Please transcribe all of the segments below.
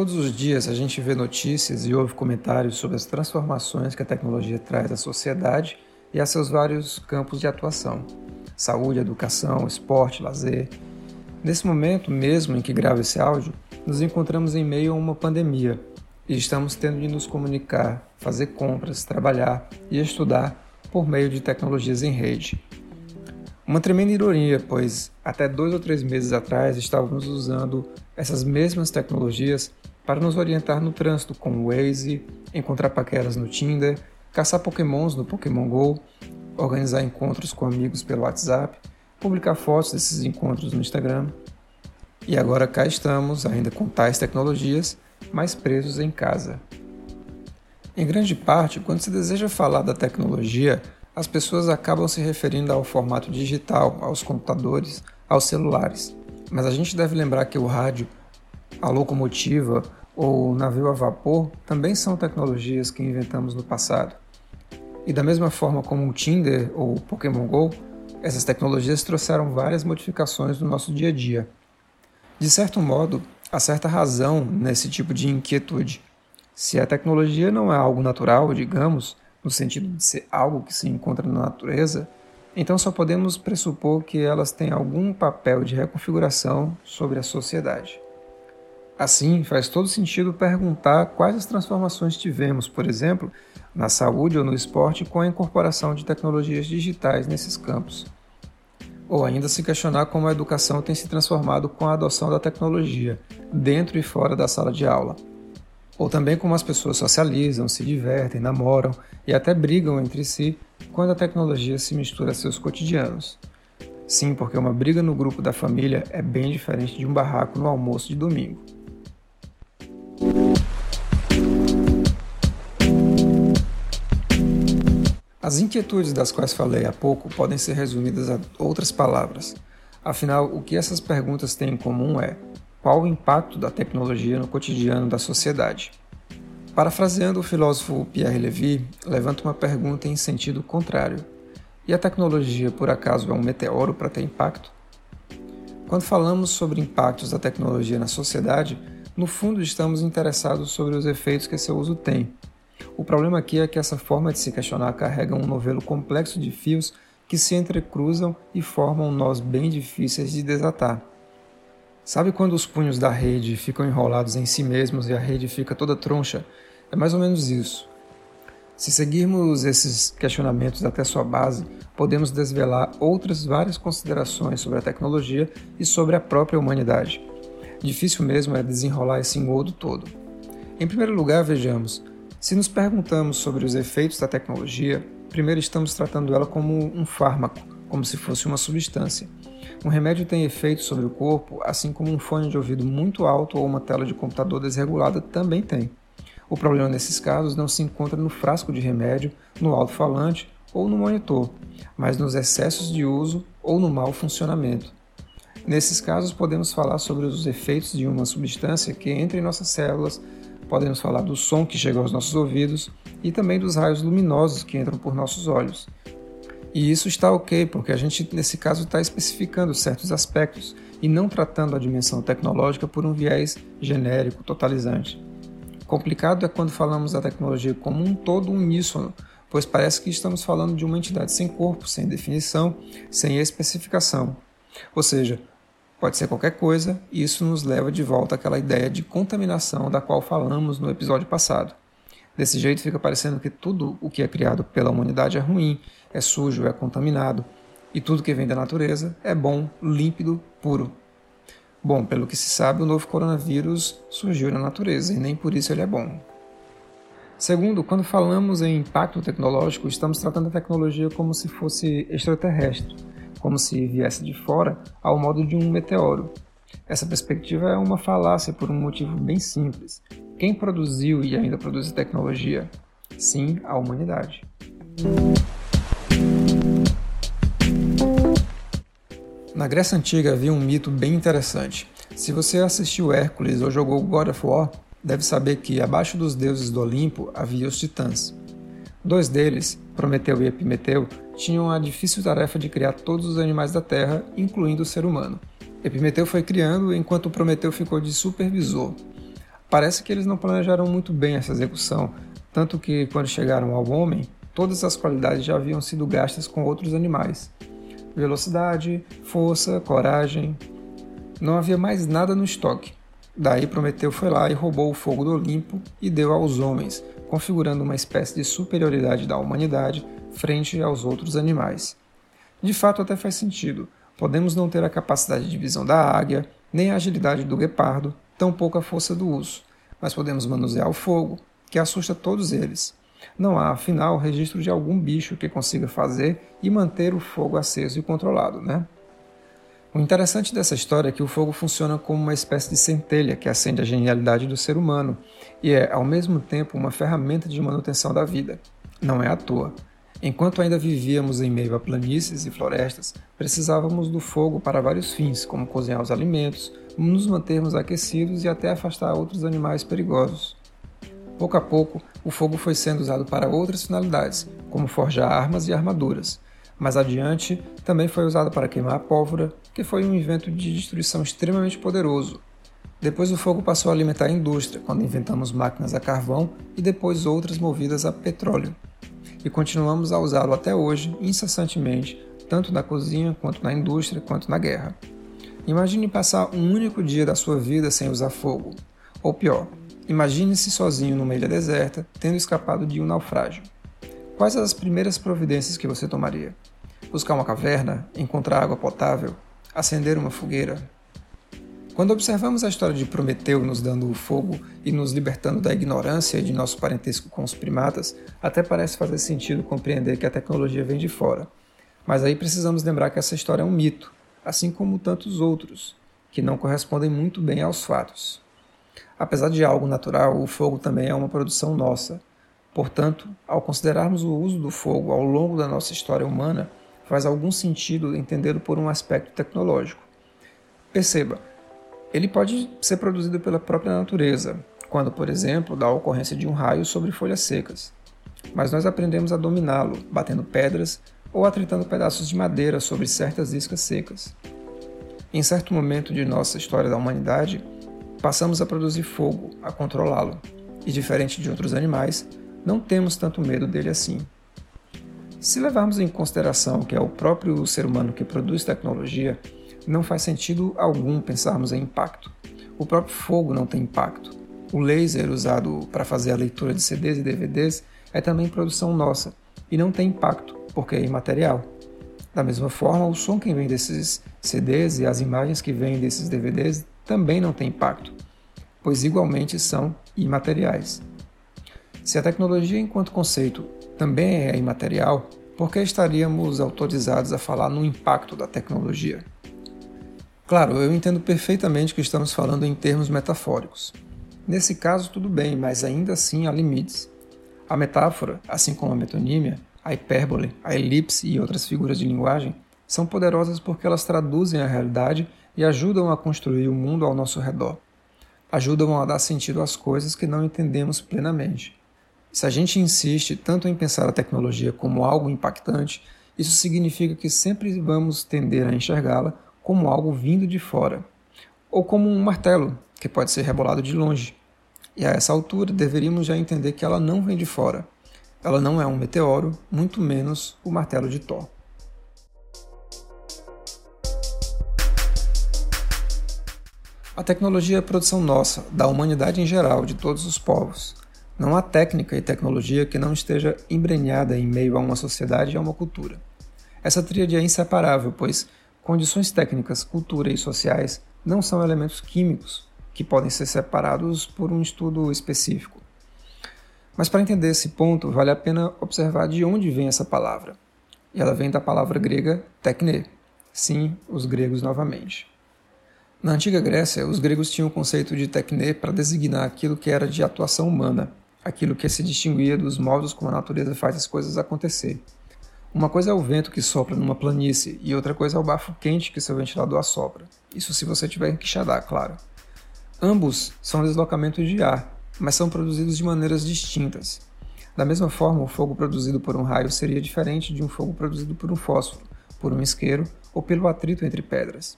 Todos os dias a gente vê notícias e ouve comentários sobre as transformações que a tecnologia traz à sociedade e a seus vários campos de atuação: saúde, educação, esporte, lazer. Nesse momento mesmo em que gravo esse áudio, nos encontramos em meio a uma pandemia e estamos tendo de nos comunicar, fazer compras, trabalhar e estudar por meio de tecnologias em rede. Uma tremenda ironia, pois até dois ou três meses atrás estávamos usando essas mesmas tecnologias para nos orientar no trânsito com o Waze, encontrar paqueras no Tinder, caçar pokémons no Pokémon GO, organizar encontros com amigos pelo WhatsApp, publicar fotos desses encontros no Instagram. E agora cá estamos, ainda com tais tecnologias, mas presos em casa. Em grande parte, quando se deseja falar da tecnologia, as pessoas acabam se referindo ao formato digital, aos computadores, aos celulares. Mas a gente deve lembrar que o rádio, a locomotiva, ou navio a vapor também são tecnologias que inventamos no passado. E da mesma forma como o Tinder ou o Pokémon Go, essas tecnologias trouxeram várias modificações no nosso dia a dia. De certo modo, há certa razão nesse tipo de inquietude. Se a tecnologia não é algo natural, digamos, no sentido de ser algo que se encontra na natureza, então só podemos pressupor que elas têm algum papel de reconfiguração sobre a sociedade. Assim, faz todo sentido perguntar quais as transformações tivemos, por exemplo, na saúde ou no esporte com a incorporação de tecnologias digitais nesses campos. Ou ainda se questionar como a educação tem se transformado com a adoção da tecnologia, dentro e fora da sala de aula. Ou também como as pessoas socializam, se divertem, namoram e até brigam entre si quando a tecnologia se mistura a seus cotidianos. Sim, porque uma briga no grupo da família é bem diferente de um barraco no almoço de domingo. As inquietudes das quais falei há pouco podem ser resumidas a outras palavras. Afinal, o que essas perguntas têm em comum é: qual o impacto da tecnologia no cotidiano da sociedade? Parafraseando o filósofo Pierre Levy, levanta uma pergunta em sentido contrário: e a tecnologia, por acaso, é um meteoro para ter impacto? Quando falamos sobre impactos da tecnologia na sociedade, no fundo estamos interessados sobre os efeitos que seu uso tem, o problema aqui é que essa forma de se questionar carrega um novelo complexo de fios que se entrecruzam e formam nós bem difíceis de desatar. Sabe quando os punhos da rede ficam enrolados em si mesmos e a rede fica toda troncha? É mais ou menos isso. Se seguirmos esses questionamentos até sua base, podemos desvelar outras várias considerações sobre a tecnologia e sobre a própria humanidade. Difícil mesmo é desenrolar esse engodo todo. Em primeiro lugar, vejamos, se nos perguntamos sobre os efeitos da tecnologia, primeiro estamos tratando ela como um fármaco, como se fosse uma substância. Um remédio tem efeitos sobre o corpo, assim como um fone de ouvido muito alto ou uma tela de computador desregulada também tem. O problema nesses casos não se encontra no frasco de remédio, no alto-falante ou no monitor, mas nos excessos de uso ou no mau funcionamento. Nesses casos, podemos falar sobre os efeitos de uma substância que entra em nossas células, podemos falar do som que chega aos nossos ouvidos e também dos raios luminosos que entram por nossos olhos. E isso está ok, porque a gente, nesse caso, está especificando certos aspectos e não tratando a dimensão tecnológica por um viés genérico, totalizante. Complicado é quando falamos da tecnologia como um todo uníssono, pois parece que estamos falando de uma entidade sem corpo, sem definição, sem especificação. Ou seja, Pode ser qualquer coisa, e isso nos leva de volta àquela ideia de contaminação da qual falamos no episódio passado. Desse jeito fica parecendo que tudo o que é criado pela humanidade é ruim, é sujo, é contaminado, e tudo que vem da natureza é bom, límpido, puro. Bom, pelo que se sabe, o novo coronavírus surgiu na natureza e nem por isso ele é bom. Segundo, quando falamos em impacto tecnológico, estamos tratando a tecnologia como se fosse extraterrestre como se viesse de fora, ao modo de um meteoro. Essa perspectiva é uma falácia por um motivo bem simples. Quem produziu e ainda produz tecnologia? Sim, a humanidade. Na Grécia Antiga havia um mito bem interessante. Se você assistiu Hércules ou jogou God of War, deve saber que abaixo dos deuses do Olimpo havia os titãs. Dois deles, Prometeu e Epimeteu, tinham a difícil tarefa de criar todos os animais da Terra, incluindo o ser humano. Epimeteu foi criando enquanto Prometeu ficou de supervisor. Parece que eles não planejaram muito bem essa execução, tanto que quando chegaram ao homem, todas as qualidades já haviam sido gastas com outros animais. Velocidade, força, coragem. Não havia mais nada no estoque. Daí Prometeu foi lá e roubou o fogo do Olimpo e deu aos homens, configurando uma espécie de superioridade da humanidade frente aos outros animais. De fato, até faz sentido. Podemos não ter a capacidade de visão da águia, nem a agilidade do guepardo, tampouco a força do urso, mas podemos manusear o fogo, que assusta todos eles. Não há, afinal, registro de algum bicho que consiga fazer e manter o fogo aceso e controlado, né? O interessante dessa história é que o fogo funciona como uma espécie de centelha que acende a genialidade do ser humano e é, ao mesmo tempo, uma ferramenta de manutenção da vida. Não é à toa. Enquanto ainda vivíamos em meio a planícies e florestas, precisávamos do fogo para vários fins, como cozinhar os alimentos, nos mantermos aquecidos e até afastar outros animais perigosos. Pouco a pouco, o fogo foi sendo usado para outras finalidades, como forjar armas e armaduras. Mais adiante, também foi usado para queimar a pólvora, que foi um invento de destruição extremamente poderoso. Depois o fogo passou a alimentar a indústria, quando inventamos máquinas a carvão e depois outras movidas a petróleo. E continuamos a usá-lo até hoje, incessantemente, tanto na cozinha, quanto na indústria, quanto na guerra. Imagine passar um único dia da sua vida sem usar fogo. Ou pior, imagine-se sozinho numa ilha deserta, tendo escapado de um naufrágio. Quais as primeiras providências que você tomaria? Buscar uma caverna? Encontrar água potável? acender uma fogueira. Quando observamos a história de Prometeu nos dando o fogo e nos libertando da ignorância de nosso parentesco com os primatas, até parece fazer sentido compreender que a tecnologia vem de fora. Mas aí precisamos lembrar que essa história é um mito, assim como tantos outros, que não correspondem muito bem aos fatos. Apesar de algo natural, o fogo também é uma produção nossa. Portanto, ao considerarmos o uso do fogo ao longo da nossa história humana, faz algum sentido entendê-lo por um aspecto tecnológico. Perceba, ele pode ser produzido pela própria natureza, quando, por exemplo, dá a ocorrência de um raio sobre folhas secas. Mas nós aprendemos a dominá-lo, batendo pedras ou atritando pedaços de madeira sobre certas iscas secas. Em certo momento de nossa história da humanidade, passamos a produzir fogo, a controlá-lo, e diferente de outros animais, não temos tanto medo dele assim. Se levarmos em consideração que é o próprio ser humano que produz tecnologia, não faz sentido algum pensarmos em impacto. O próprio fogo não tem impacto. O laser usado para fazer a leitura de CDs e DVDs é também produção nossa e não tem impacto, porque é imaterial. Da mesma forma, o som que vem desses CDs e as imagens que vêm desses DVDs também não tem impacto, pois igualmente são imateriais. Se a tecnologia enquanto conceito também é imaterial, por que estaríamos autorizados a falar no impacto da tecnologia? Claro, eu entendo perfeitamente que estamos falando em termos metafóricos. Nesse caso, tudo bem, mas ainda assim há limites. A metáfora, assim como a metonímia, a hipérbole, a elipse e outras figuras de linguagem, são poderosas porque elas traduzem a realidade e ajudam a construir o mundo ao nosso redor. Ajudam a dar sentido às coisas que não entendemos plenamente. Se a gente insiste tanto em pensar a tecnologia como algo impactante, isso significa que sempre vamos tender a enxergá-la como algo vindo de fora, ou como um martelo que pode ser rebolado de longe. E a essa altura deveríamos já entender que ela não vem de fora. Ela não é um meteoro, muito menos o martelo de Thor. A tecnologia é produção nossa, da humanidade em geral, de todos os povos. Não há técnica e tecnologia que não esteja embrenhada em meio a uma sociedade e a uma cultura. Essa tríade é inseparável, pois condições técnicas, cultura e sociais não são elementos químicos que podem ser separados por um estudo específico. Mas para entender esse ponto, vale a pena observar de onde vem essa palavra. E ela vem da palavra grega tekne. Sim, os gregos novamente. Na antiga Grécia, os gregos tinham o conceito de tekne para designar aquilo que era de atuação humana, aquilo que se distinguia dos modos como a natureza faz as coisas acontecer. Uma coisa é o vento que sopra numa planície e outra coisa é o bafo quente que seu ventilador assopra. Isso se você tiver enquixadar, claro. Ambos são deslocamentos de ar, mas são produzidos de maneiras distintas. Da mesma forma, o fogo produzido por um raio seria diferente de um fogo produzido por um fósforo, por um isqueiro ou pelo atrito entre pedras.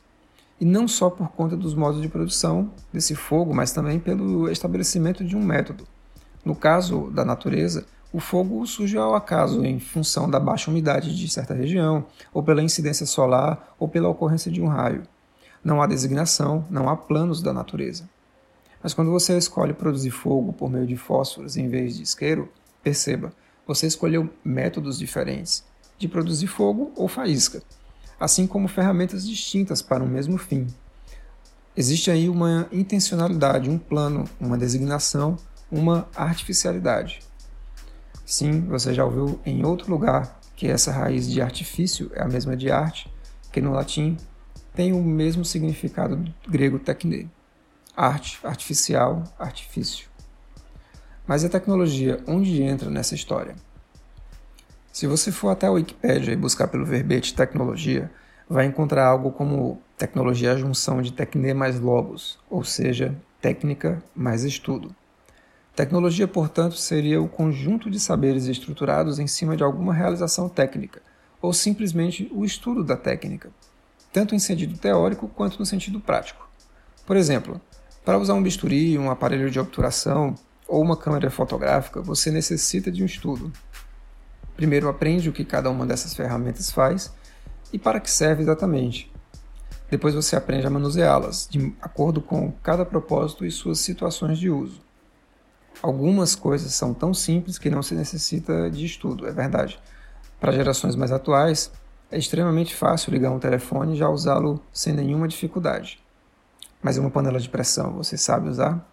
e não só por conta dos modos de produção desse fogo, mas também pelo estabelecimento de um método. No caso da natureza, o fogo surge ao acaso em função da baixa umidade de certa região, ou pela incidência solar, ou pela ocorrência de um raio. Não há designação, não há planos da natureza. Mas quando você escolhe produzir fogo por meio de fósforos em vez de isqueiro, perceba, você escolheu métodos diferentes de produzir fogo ou faísca assim como ferramentas distintas para o mesmo fim. Existe aí uma intencionalidade, um plano, uma designação, uma artificialidade. Sim, você já ouviu em outro lugar que essa raiz de artifício é a mesma de arte, que no latim tem o mesmo significado do grego techne, arte, artificial, artifício. Mas a tecnologia, onde entra nessa história? Se você for até a Wikipedia e buscar pelo verbete tecnologia, vai encontrar algo como tecnologia é a junção de tecne mais logos, ou seja, técnica mais estudo. Tecnologia, portanto, seria o conjunto de saberes estruturados em cima de alguma realização técnica, ou simplesmente o estudo da técnica, tanto em sentido teórico quanto no sentido prático. Por exemplo, para usar um bisturi, um aparelho de obturação ou uma câmera fotográfica, você necessita de um estudo, Primeiro aprende o que cada uma dessas ferramentas faz e para que serve exatamente. Depois você aprende a manuseá-las, de acordo com cada propósito e suas situações de uso. Algumas coisas são tão simples que não se necessita de estudo, é verdade. Para gerações mais atuais, é extremamente fácil ligar um telefone e já usá-lo sem nenhuma dificuldade. Mas uma panela de pressão, você sabe usar?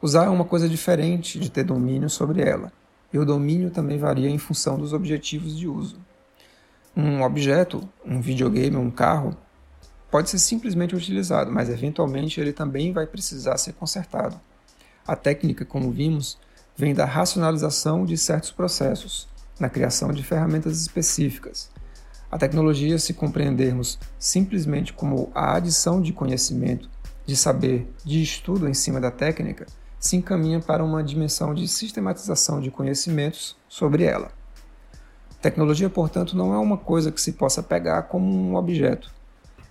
Usar é uma coisa diferente de ter domínio sobre ela e o domínio também varia em função dos objetivos de uso. Um objeto, um videogame, um carro, pode ser simplesmente utilizado, mas eventualmente ele também vai precisar ser consertado. A técnica, como vimos, vem da racionalização de certos processos, na criação de ferramentas específicas. A tecnologia, se compreendermos simplesmente como a adição de conhecimento, de saber, de estudo em cima da técnica, se encaminha para uma dimensão de sistematização de conhecimentos sobre ela. Tecnologia, portanto, não é uma coisa que se possa pegar como um objeto.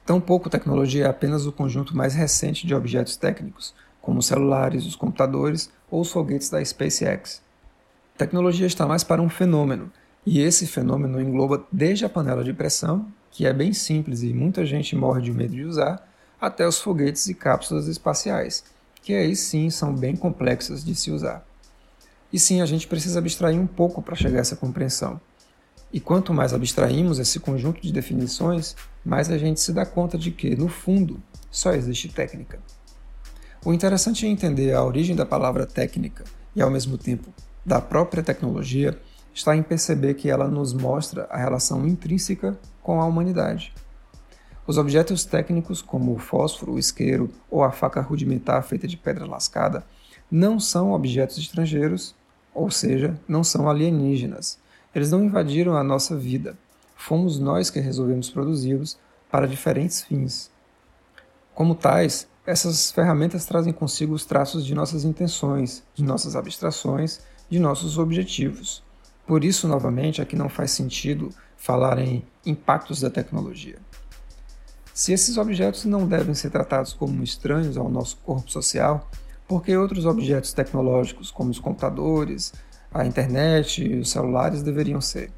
Tampouco tecnologia é apenas o conjunto mais recente de objetos técnicos, como os celulares, os computadores ou os foguetes da SpaceX. Tecnologia está mais para um fenômeno, e esse fenômeno engloba desde a panela de pressão, que é bem simples e muita gente morre de medo de usar, até os foguetes e cápsulas espaciais, que aí sim são bem complexas de se usar. E sim, a gente precisa abstrair um pouco para chegar a essa compreensão. E quanto mais abstraímos esse conjunto de definições, mais a gente se dá conta de que, no fundo, só existe técnica. O interessante é entender a origem da palavra técnica e, ao mesmo tempo, da própria tecnologia, está em perceber que ela nos mostra a relação intrínseca com a humanidade. Os objetos técnicos, como o fósforo, o isqueiro ou a faca rudimentar feita de pedra lascada, não são objetos estrangeiros, ou seja, não são alienígenas. Eles não invadiram a nossa vida. Fomos nós que resolvemos produzi-los para diferentes fins. Como tais, essas ferramentas trazem consigo os traços de nossas intenções, de nossas abstrações, de nossos objetivos. Por isso, novamente, aqui não faz sentido falar em impactos da tecnologia. Se esses objetos não devem ser tratados como estranhos ao nosso corpo social, por que outros objetos tecnológicos, como os computadores, a internet e os celulares, deveriam ser?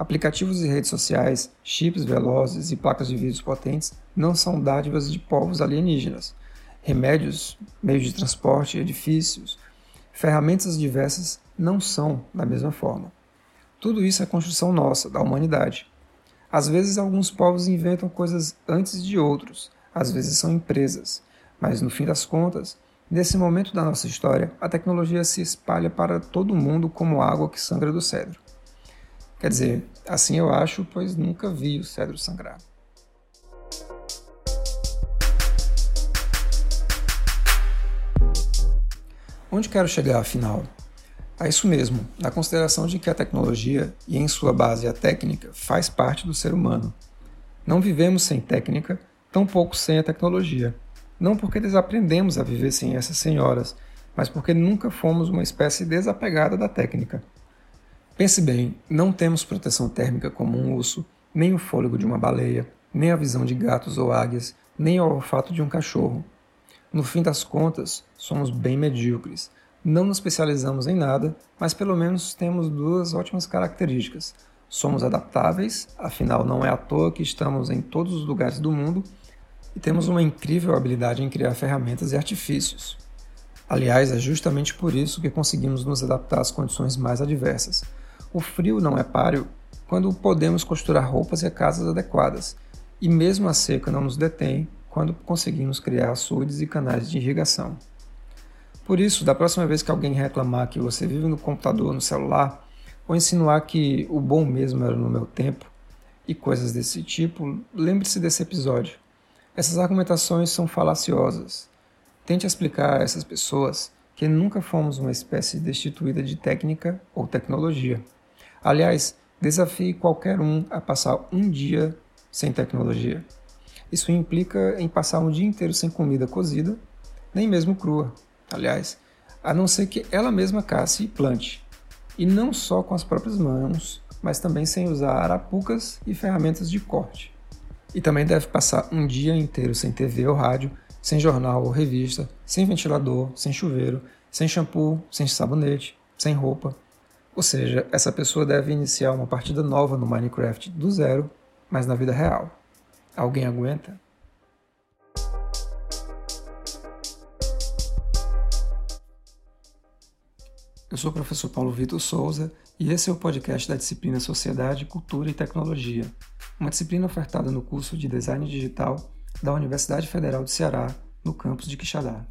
Aplicativos e redes sociais, chips velozes e placas de vídeo potentes não são dádivas de povos alienígenas. Remédios, meios de transporte, edifícios, ferramentas diversas não são da mesma forma. Tudo isso é construção nossa, da humanidade. Às vezes, alguns povos inventam coisas antes de outros, às vezes são empresas, mas no fim das contas, nesse momento da nossa história, a tecnologia se espalha para todo mundo como água que sangra do cedro. Quer dizer, assim eu acho, pois nunca vi o cedro sangrar. Onde quero chegar afinal? A isso mesmo, na consideração de que a tecnologia, e em sua base a técnica, faz parte do ser humano. Não vivemos sem técnica, tampouco sem a tecnologia. Não porque desaprendemos a viver sem essas senhoras, mas porque nunca fomos uma espécie desapegada da técnica. Pense bem, não temos proteção térmica como um urso, nem o fôlego de uma baleia, nem a visão de gatos ou águias, nem ao olfato de um cachorro. No fim das contas, somos bem medíocres. Não nos especializamos em nada, mas pelo menos temos duas ótimas características. Somos adaptáveis, afinal não é à toa que estamos em todos os lugares do mundo, e temos uma incrível habilidade em criar ferramentas e artifícios. Aliás, é justamente por isso que conseguimos nos adaptar às condições mais adversas. O frio não é páreo quando podemos costurar roupas e casas adequadas, e mesmo a seca não nos detém quando conseguimos criar açudes e canais de irrigação. Por isso, da próxima vez que alguém reclamar que você vive no computador, no celular, ou insinuar que o bom mesmo era no meu tempo, e coisas desse tipo, lembre-se desse episódio. Essas argumentações são falaciosas. Tente explicar a essas pessoas que nunca fomos uma espécie destituída de técnica ou tecnologia. Aliás, desafie qualquer um a passar um dia sem tecnologia. Isso implica em passar um dia inteiro sem comida cozida, nem mesmo crua, aliás, a não ser que ela mesma casse e plante. E não só com as próprias mãos, mas também sem usar arapucas e ferramentas de corte. E também deve passar um dia inteiro sem TV ou rádio, sem jornal ou revista, sem ventilador, sem chuveiro, sem shampoo, sem sabonete, sem roupa. Ou seja, essa pessoa deve iniciar uma partida nova no Minecraft do zero, mas na vida real. Alguém aguenta? Eu sou o professor Paulo Vitor Souza e esse é o podcast da disciplina Sociedade, Cultura e Tecnologia, uma disciplina ofertada no curso de Design Digital da Universidade Federal do Ceará, no campus de Quixadá.